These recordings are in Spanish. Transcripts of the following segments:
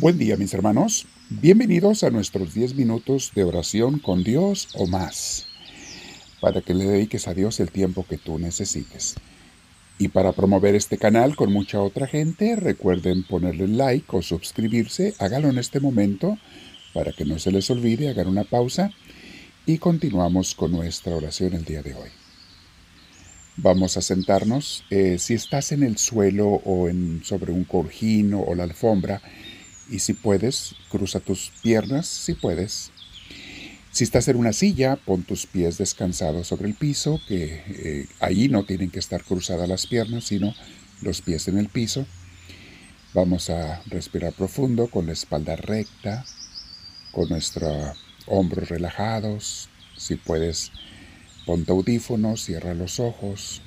Buen día mis hermanos, bienvenidos a nuestros 10 minutos de oración con Dios o más, para que le dediques a Dios el tiempo que tú necesites. Y para promover este canal con mucha otra gente, recuerden ponerle like o suscribirse, háganlo en este momento para que no se les olvide, hagan una pausa y continuamos con nuestra oración el día de hoy. Vamos a sentarnos. Eh, si estás en el suelo o en, sobre un cojín o la alfombra, y si puedes, cruza tus piernas, si puedes. Si estás en una silla, pon tus pies descansados sobre el piso, que eh, ahí no tienen que estar cruzadas las piernas, sino los pies en el piso. Vamos a respirar profundo con la espalda recta, con nuestros hombros relajados. Si puedes, pon tu audífono, cierra los ojos.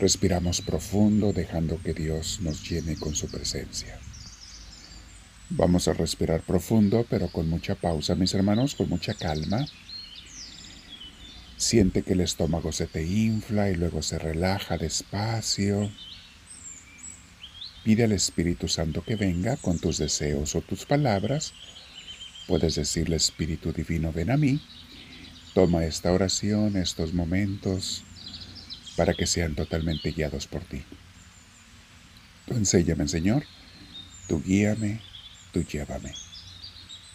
Respiramos profundo, dejando que Dios nos llene con su presencia. Vamos a respirar profundo, pero con mucha pausa, mis hermanos, con mucha calma. Siente que el estómago se te infla y luego se relaja despacio. Pide al Espíritu Santo que venga con tus deseos o tus palabras. Puedes decirle, Espíritu Divino, ven a mí. Toma esta oración, estos momentos, para que sean totalmente guiados por ti. Tú enséñame, Señor. Tú guíame, tú llévame.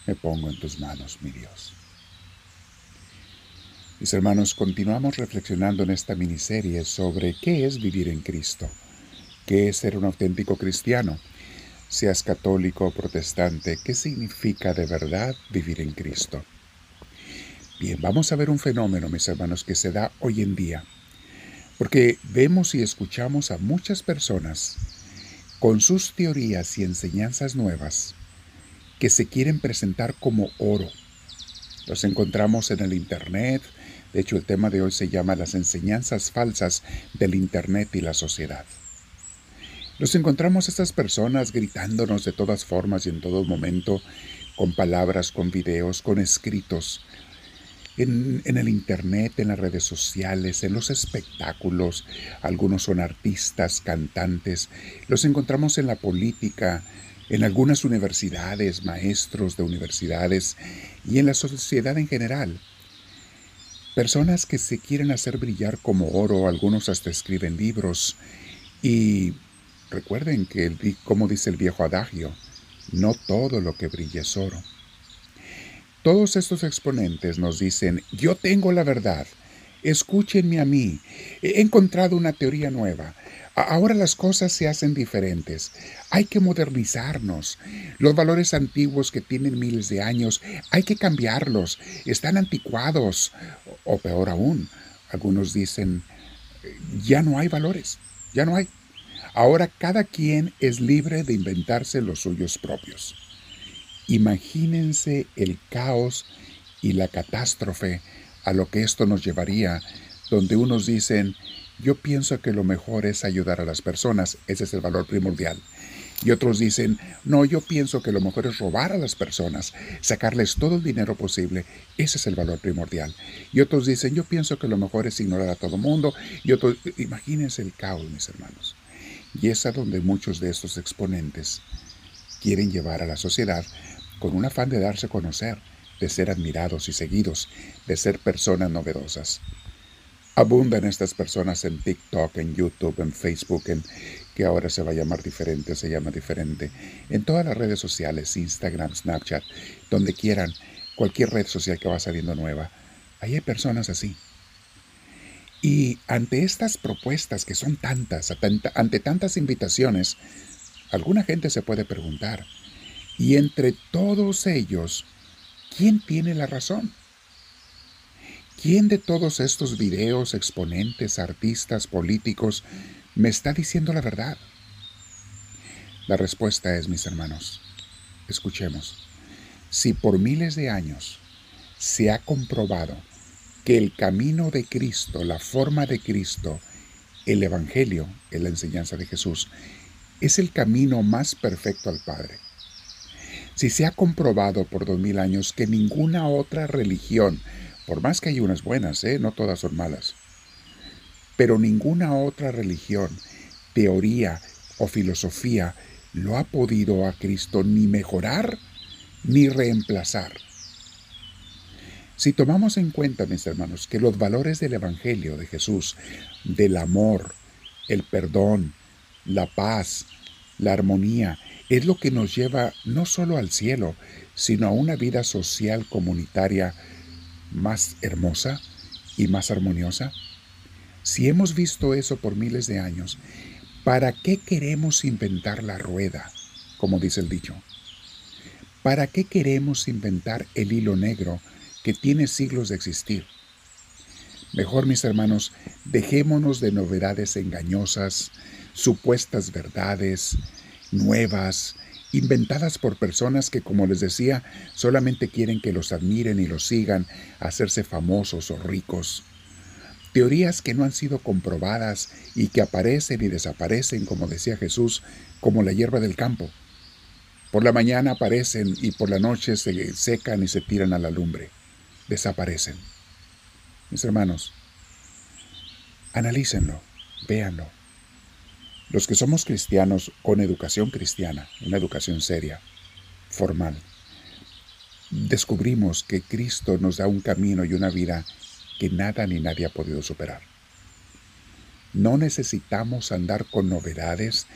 Me pongo en tus manos, mi Dios. Mis hermanos, continuamos reflexionando en esta miniserie sobre qué es vivir en Cristo, qué es ser un auténtico cristiano, seas católico o protestante, qué significa de verdad vivir en Cristo. Bien, vamos a ver un fenómeno, mis hermanos, que se da hoy en día, porque vemos y escuchamos a muchas personas con sus teorías y enseñanzas nuevas que se quieren presentar como oro. Los encontramos en el Internet. De hecho, el tema de hoy se llama las enseñanzas falsas del Internet y la sociedad. Los encontramos estas personas gritándonos de todas formas y en todo momento, con palabras, con videos, con escritos, en, en, el Internet, en las redes sociales, en los espectáculos. Algunos son artistas, cantantes. Los encontramos en la política, en algunas universidades, maestros de universidades y en la sociedad en general. Personas que se quieren hacer brillar como oro, algunos hasta escriben libros. Y recuerden que, como dice el viejo adagio, no todo lo que brilla es oro. Todos estos exponentes nos dicen, yo tengo la verdad, escúchenme a mí, he encontrado una teoría nueva, Ahora las cosas se hacen diferentes. Hay que modernizarnos. Los valores antiguos que tienen miles de años, hay que cambiarlos. Están anticuados. O peor aún, algunos dicen, ya no hay valores. Ya no hay. Ahora cada quien es libre de inventarse los suyos propios. Imagínense el caos y la catástrofe a lo que esto nos llevaría, donde unos dicen, yo pienso que lo mejor es ayudar a las personas, ese es el valor primordial. Y otros dicen, no, yo pienso que lo mejor es robar a las personas, sacarles todo el dinero posible, ese es el valor primordial. Y otros dicen, yo pienso que lo mejor es ignorar a todo mundo. Y otros, imagínense el caos, mis hermanos. Y es a donde muchos de estos exponentes quieren llevar a la sociedad con un afán de darse a conocer, de ser admirados y seguidos, de ser personas novedosas. Abundan estas personas en TikTok, en YouTube, en Facebook, en que ahora se va a llamar diferente, se llama diferente, en todas las redes sociales, Instagram, Snapchat, donde quieran, cualquier red social que va saliendo nueva. Ahí hay personas así. Y ante estas propuestas que son tantas, ante tantas invitaciones, alguna gente se puede preguntar, y entre todos ellos, ¿quién tiene la razón? ¿Quién de todos estos videos, exponentes, artistas, políticos, me está diciendo la verdad? La respuesta es, mis hermanos, escuchemos, si por miles de años se ha comprobado que el camino de Cristo, la forma de Cristo, el Evangelio, la enseñanza de Jesús, es el camino más perfecto al Padre. Si se ha comprobado por dos mil años que ninguna otra religión por más que hay unas buenas, ¿eh? no todas son malas. Pero ninguna otra religión, teoría o filosofía lo ha podido a Cristo ni mejorar ni reemplazar. Si tomamos en cuenta, mis hermanos, que los valores del Evangelio de Jesús, del amor, el perdón, la paz, la armonía, es lo que nos lleva no solo al cielo, sino a una vida social comunitaria más hermosa y más armoniosa? Si hemos visto eso por miles de años, ¿para qué queremos inventar la rueda, como dice el dicho? ¿Para qué queremos inventar el hilo negro que tiene siglos de existir? Mejor, mis hermanos, dejémonos de novedades engañosas, supuestas verdades, nuevas, inventadas por personas que, como les decía, solamente quieren que los admiren y los sigan, hacerse famosos o ricos. Teorías que no han sido comprobadas y que aparecen y desaparecen, como decía Jesús, como la hierba del campo. Por la mañana aparecen y por la noche se secan y se tiran a la lumbre. Desaparecen. Mis hermanos, analícenlo, véanlo los que somos cristianos con educación cristiana, una educación seria, formal, descubrimos que Cristo nos da un camino y una vida que nada ni nadie ha podido superar. No necesitamos andar con novedades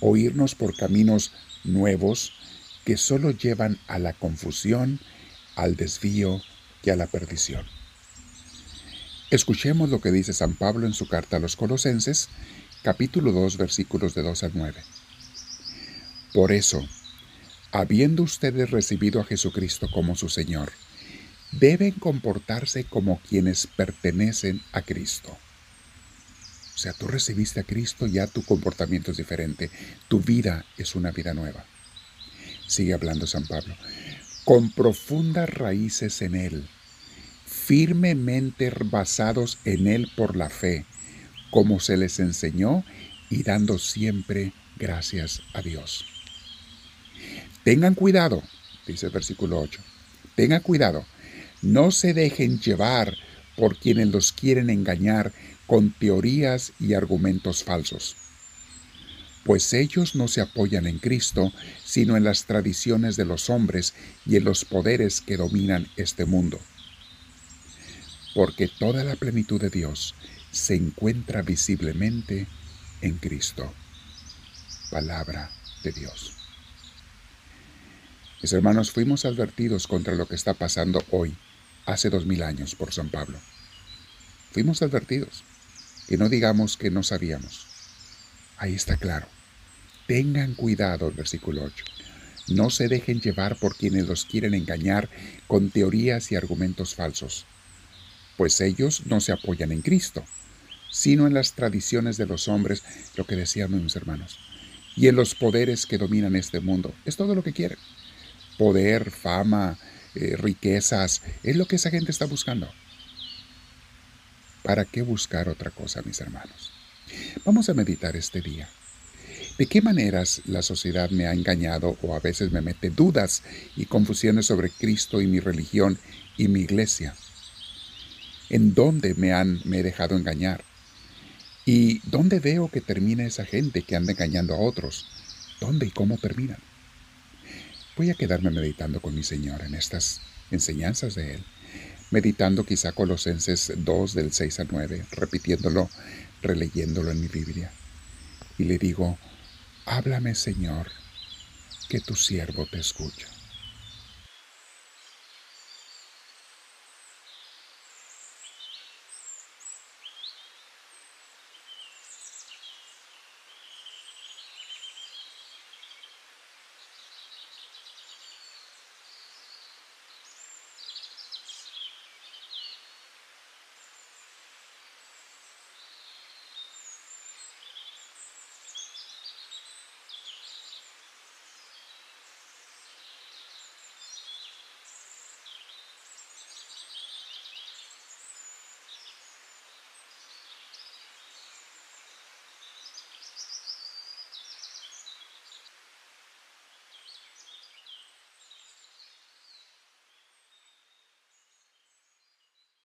o irnos por caminos nuevos que solo llevan a la confusión, al desvío y a la perdición. Escuchemos lo que dice San Pablo en su carta a los Colosenses capítulo 2 versículos de 2 a 9. Por eso, habiendo ustedes recibido a Jesucristo como su Señor, deben comportarse como quienes pertenecen a Cristo. O sea, tú recibiste a Cristo, ya tu comportamiento es diferente, tu vida es una vida nueva. Sigue hablando San Pablo. Con profundas raíces en Él, firmemente basados en Él por la fe, como se les enseñó y dando siempre gracias a Dios. Tengan cuidado, dice el versículo 8, tengan cuidado, no se dejen llevar por quienes los quieren engañar con teorías y argumentos falsos, pues ellos no se apoyan en Cristo, sino en las tradiciones de los hombres y en los poderes que dominan este mundo. Porque toda la plenitud de Dios se encuentra visiblemente en Cristo. Palabra de Dios. Mis hermanos, fuimos advertidos contra lo que está pasando hoy, hace dos mil años, por San Pablo. Fuimos advertidos. Y no digamos que no sabíamos. Ahí está claro. Tengan cuidado, versículo 8. No se dejen llevar por quienes los quieren engañar con teorías y argumentos falsos, pues ellos no se apoyan en Cristo, sino en las tradiciones de los hombres, lo que decíamos mis hermanos, y en los poderes que dominan este mundo. Es todo lo que quieren. Poder, fama, eh, riquezas, es lo que esa gente está buscando. ¿Para qué buscar otra cosa, mis hermanos? Vamos a meditar este día. ¿De qué maneras la sociedad me ha engañado o a veces me mete dudas y confusiones sobre Cristo y mi religión y mi iglesia? ¿En dónde me han me he dejado engañar? ¿Y dónde veo que termina esa gente que anda engañando a otros? ¿Dónde y cómo terminan? Voy a quedarme meditando con mi Señor en estas enseñanzas de Él, meditando quizá Colosenses 2 del 6 a 9, repitiéndolo, releyéndolo en mi Biblia. Y le digo, háblame Señor, que tu siervo te escucha.